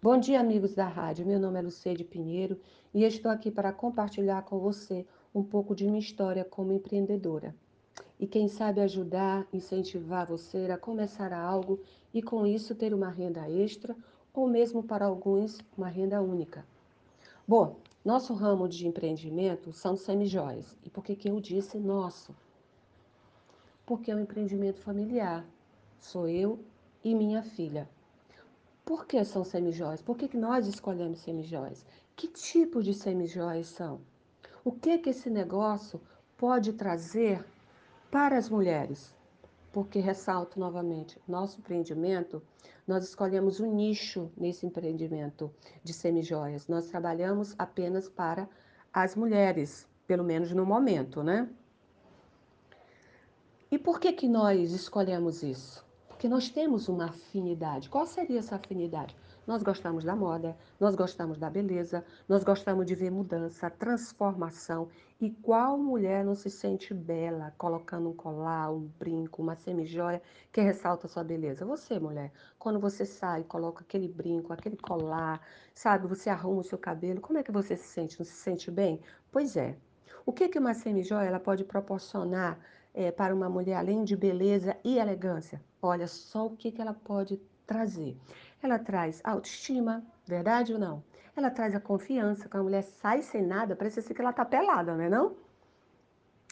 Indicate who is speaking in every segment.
Speaker 1: Bom dia, amigos da rádio. Meu nome é Lucede Pinheiro e estou aqui para compartilhar com você um pouco de minha história como empreendedora. E quem sabe ajudar, incentivar você a começar algo e com isso ter uma renda extra ou mesmo para alguns uma renda única. Bom, nosso ramo de empreendimento são semijóias. E por que, que eu disse nosso? Porque é um empreendimento familiar. Sou eu e minha filha. Por que são semijóias? Por que, que nós escolhemos semijóias? Que tipo de semijóias são? O que, que esse negócio pode trazer para as mulheres? Porque, ressalto novamente, nosso empreendimento, nós escolhemos um nicho nesse empreendimento de semijóias. Nós trabalhamos apenas para as mulheres, pelo menos no momento, né? E por que, que nós escolhemos isso? Porque nós temos uma afinidade. Qual seria essa afinidade? Nós gostamos da moda, nós gostamos da beleza, nós gostamos de ver mudança, transformação. E qual mulher não se sente bela colocando um colar, um brinco, uma semijoia que ressalta sua beleza? Você, mulher, quando você sai, coloca aquele brinco, aquele colar, sabe, você arruma o seu cabelo, como é que você se sente? Não se sente bem? Pois é. O que, que uma semijoia ela pode proporcionar é, para uma mulher, além de beleza e elegância? Olha só o que, que ela pode trazer. Ela traz autoestima, verdade ou não? Ela traz a confiança, quando a mulher sai sem nada, parece assim que ela tá pelada, não é não?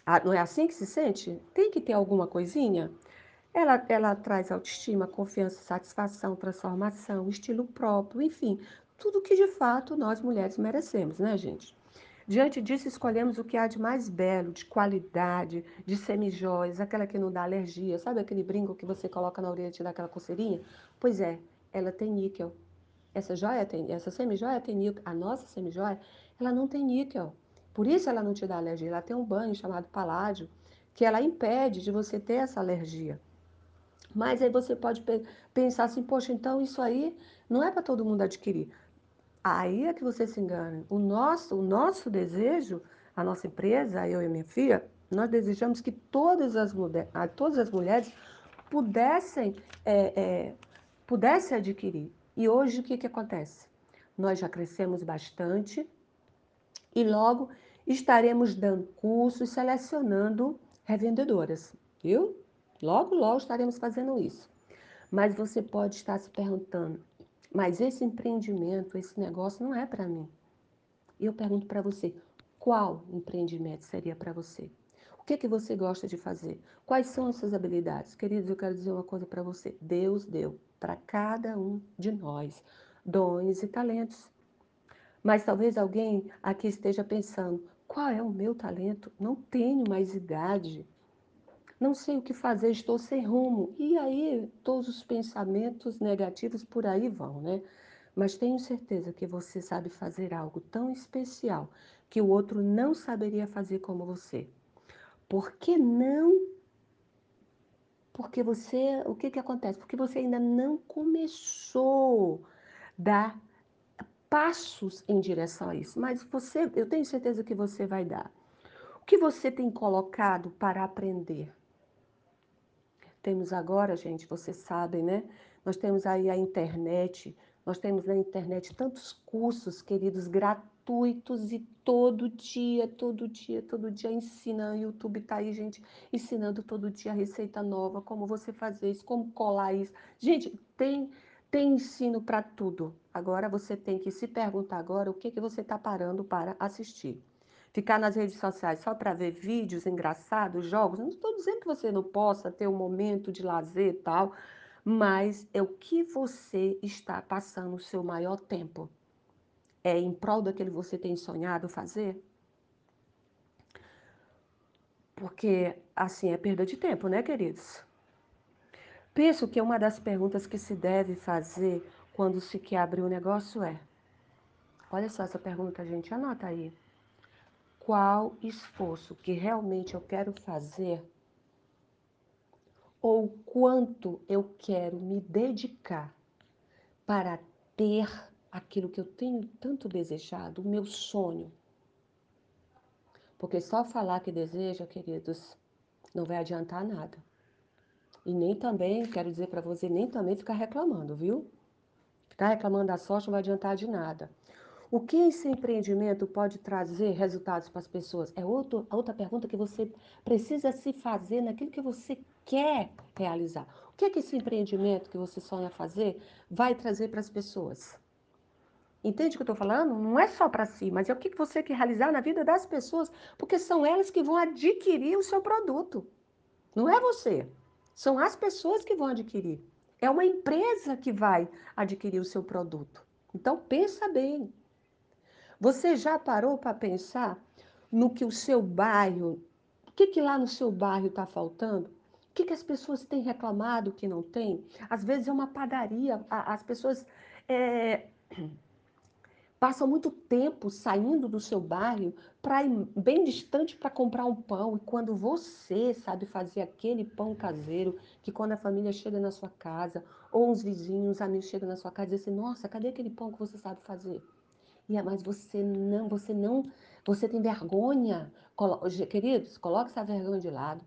Speaker 1: Ah, não é assim que se sente? Tem que ter alguma coisinha? Ela, ela traz autoestima, confiança, satisfação, transformação, estilo próprio, enfim, tudo que de fato nós mulheres merecemos, né, gente? Diante disso, escolhemos o que há de mais belo, de qualidade, de semijóias, aquela que não dá alergia. Sabe aquele brinco que você coloca na orelha e te dá aquela coceirinha? Pois é, ela tem níquel. Essa joia tem, essa semijoia tem níquel. A nossa semijoia, ela não tem níquel. Por isso ela não te dá alergia. Ela tem um banho chamado paládio, que ela impede de você ter essa alergia. Mas aí você pode pensar assim, poxa, então isso aí não é para todo mundo adquirir. Aí é que você se engana. O nosso, o nosso desejo, a nossa empresa, eu e minha filha, nós desejamos que todas as, mulher, todas as mulheres pudessem, é, é, pudessem adquirir. E hoje o que, que acontece? Nós já crescemos bastante e logo estaremos dando cursos, selecionando revendedoras, viu? Logo, logo estaremos fazendo isso. Mas você pode estar se perguntando, mas esse empreendimento, esse negócio não é para mim. E eu pergunto para você, qual empreendimento seria para você? O que, é que você gosta de fazer? Quais são as suas habilidades? Queridos, eu quero dizer uma coisa para você. Deus deu para cada um de nós dons e talentos. Mas talvez alguém aqui esteja pensando, qual é o meu talento? Não tenho mais idade não sei o que fazer, estou sem rumo. E aí todos os pensamentos negativos por aí vão, né? Mas tenho certeza que você sabe fazer algo tão especial que o outro não saberia fazer como você. Por que não? Porque você, o que que acontece? Porque você ainda não começou a dar passos em direção a isso. Mas você, eu tenho certeza que você vai dar. O que você tem colocado para aprender? Temos agora, gente, vocês sabem, né? Nós temos aí a internet, nós temos na internet tantos cursos, queridos, gratuitos e todo dia, todo dia, todo dia ensina. O YouTube tá aí, gente, ensinando todo dia receita nova, como você fazer isso, como colar isso. Gente, tem tem ensino para tudo. Agora você tem que se perguntar agora o que que você está parando para assistir. Ficar nas redes sociais só para ver vídeos engraçados, jogos, não estou dizendo que você não possa ter um momento de lazer e tal, mas é o que você está passando o seu maior tempo. É em prol daquele que você tem sonhado fazer? Porque assim é perda de tempo, né, queridos? Penso que uma das perguntas que se deve fazer quando se quer abrir um negócio é: olha só essa pergunta, gente, anota aí qual esforço que realmente eu quero fazer ou quanto eu quero me dedicar para ter aquilo que eu tenho tanto desejado, o meu sonho. Porque só falar que deseja, queridos, não vai adiantar nada. E nem também, quero dizer para você, nem também ficar reclamando, viu? Ficar reclamando da sorte não vai adiantar de nada. O que esse empreendimento pode trazer resultados para as pessoas? É outro, outra pergunta que você precisa se fazer naquilo que você quer realizar. O que é que esse empreendimento que você sonha fazer vai trazer para as pessoas? Entende o que eu estou falando? Não é só para si, mas é o que você quer realizar na vida das pessoas, porque são elas que vão adquirir o seu produto. Não é você. São as pessoas que vão adquirir. É uma empresa que vai adquirir o seu produto. Então pensa bem. Você já parou para pensar no que o seu bairro, o que, que lá no seu bairro está faltando? O que, que as pessoas têm reclamado que não tem? Às vezes é uma padaria, as pessoas é, passam muito tempo saindo do seu bairro para ir bem distante para comprar um pão. E quando você sabe fazer aquele pão caseiro, que quando a família chega na sua casa, ou os vizinhos, os amigos chegam na sua casa e dizem assim, nossa, cadê aquele pão que você sabe fazer? Mas você não, você não, você tem vergonha. Queridos, coloque essa vergonha de lado.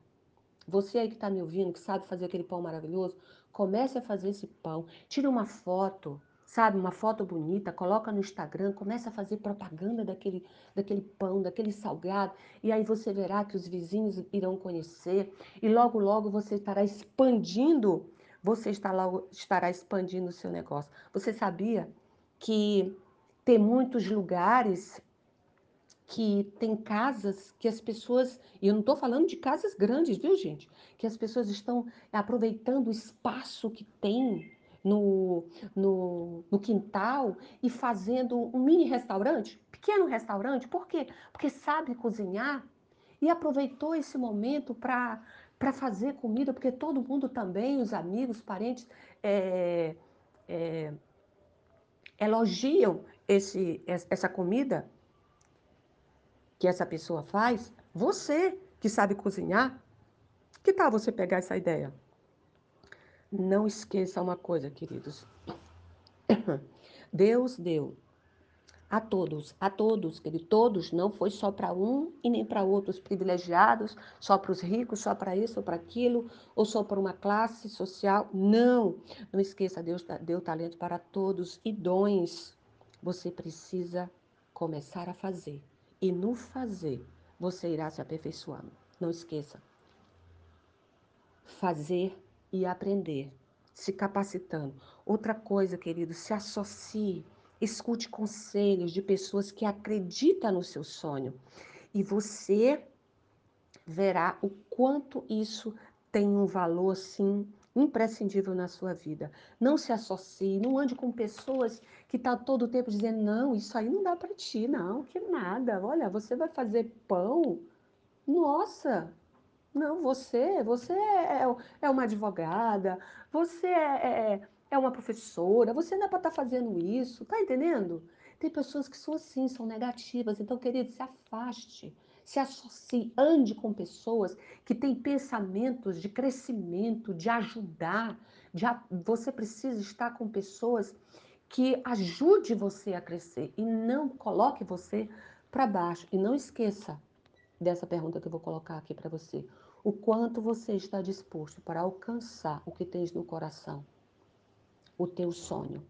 Speaker 1: Você aí que está me ouvindo, que sabe fazer aquele pão maravilhoso, comece a fazer esse pão. Tire uma foto, sabe, uma foto bonita, coloca no Instagram, comece a fazer propaganda daquele, daquele pão, daquele salgado, e aí você verá que os vizinhos irão conhecer, e logo, logo você estará expandindo, você estará, estará expandindo o seu negócio. Você sabia que tem muitos lugares que tem casas que as pessoas, e eu não estou falando de casas grandes, viu, gente? Que as pessoas estão aproveitando o espaço que tem no, no, no quintal e fazendo um mini restaurante, pequeno restaurante. Por quê? Porque sabe cozinhar e aproveitou esse momento para para fazer comida, porque todo mundo também, os amigos, parentes, é, é, elogiam esse, essa comida que essa pessoa faz, você que sabe cozinhar, que tal você pegar essa ideia? Não esqueça uma coisa, queridos. Deus deu a todos, a todos, que todos, não foi só para um e nem para outros privilegiados, só para os ricos, só para isso ou para aquilo, ou só para uma classe social. Não, não esqueça, Deus deu talento para todos e dons você precisa começar a fazer. E no fazer, você irá se aperfeiçoando. Não esqueça. Fazer e aprender, se capacitando. Outra coisa, querido, se associe, escute conselhos de pessoas que acreditam no seu sonho. E você verá o quanto isso tem um valor, sim, imprescindível na sua vida. Não se associe, não ande com pessoas que estão tá todo o tempo dizendo: não, isso aí não dá para ti, não, que nada. Olha, você vai fazer pão? Nossa, não, você, você é, é uma advogada, você é, é, é uma professora, você não é para estar tá fazendo isso, tá entendendo? Tem pessoas que são assim, são negativas. Então, querido, se afaste se associe, ande com pessoas que têm pensamentos de crescimento, de ajudar. De, você precisa estar com pessoas que ajude você a crescer e não coloque você para baixo. E não esqueça dessa pergunta que eu vou colocar aqui para você. O quanto você está disposto para alcançar o que tens no coração, o teu sonho.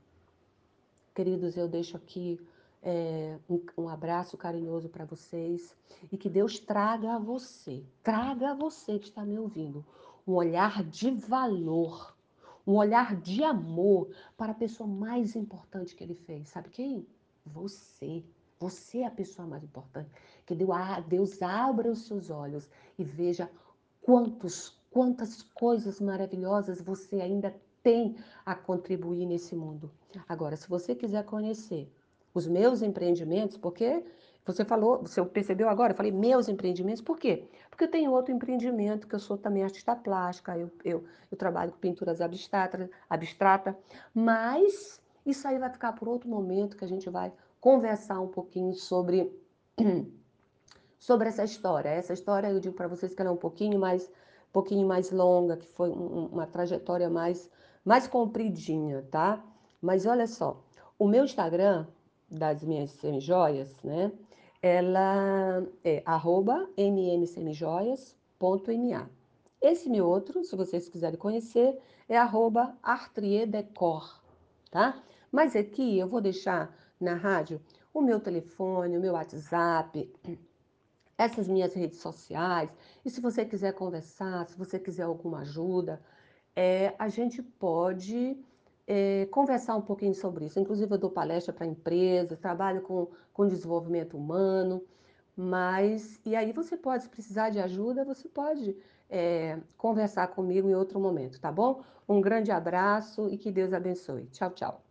Speaker 1: Queridos, eu deixo aqui é, um, um, abraço carinhoso para vocês e que Deus traga a você, traga a você que está me ouvindo, um olhar de valor, um olhar de amor para a pessoa mais importante que ele fez. Sabe quem? Você. Você é a pessoa mais importante. Que Deus abra os seus olhos e veja quantos, quantas coisas maravilhosas você ainda tem a contribuir nesse mundo. Agora, se você quiser conhecer os meus empreendimentos, porque você falou, você percebeu agora, eu falei meus empreendimentos, por quê? Porque eu tenho outro empreendimento, que eu sou também artista plástica, eu, eu, eu trabalho com pinturas abstratas, abstrata, mas isso aí vai ficar por outro momento que a gente vai conversar um pouquinho sobre, sobre essa história. Essa história, eu digo para vocês que ela é um pouquinho mais, um pouquinho mais longa, que foi um, uma trajetória mais, mais compridinha, tá? Mas olha só, o meu Instagram, das minhas semijoias, né? Ela é arroba mmsemijoias.ma. Esse meu outro, se vocês quiserem conhecer, é arroba artriedecor, tá? Mas aqui eu vou deixar na rádio o meu telefone, o meu WhatsApp, essas minhas redes sociais. E se você quiser conversar, se você quiser alguma ajuda, é, a gente pode é, conversar um pouquinho sobre isso. Inclusive, eu dou palestra para empresas, trabalho com, com desenvolvimento humano, mas e aí você pode, se precisar de ajuda, você pode é, conversar comigo em outro momento, tá bom? Um grande abraço e que Deus abençoe. Tchau, tchau.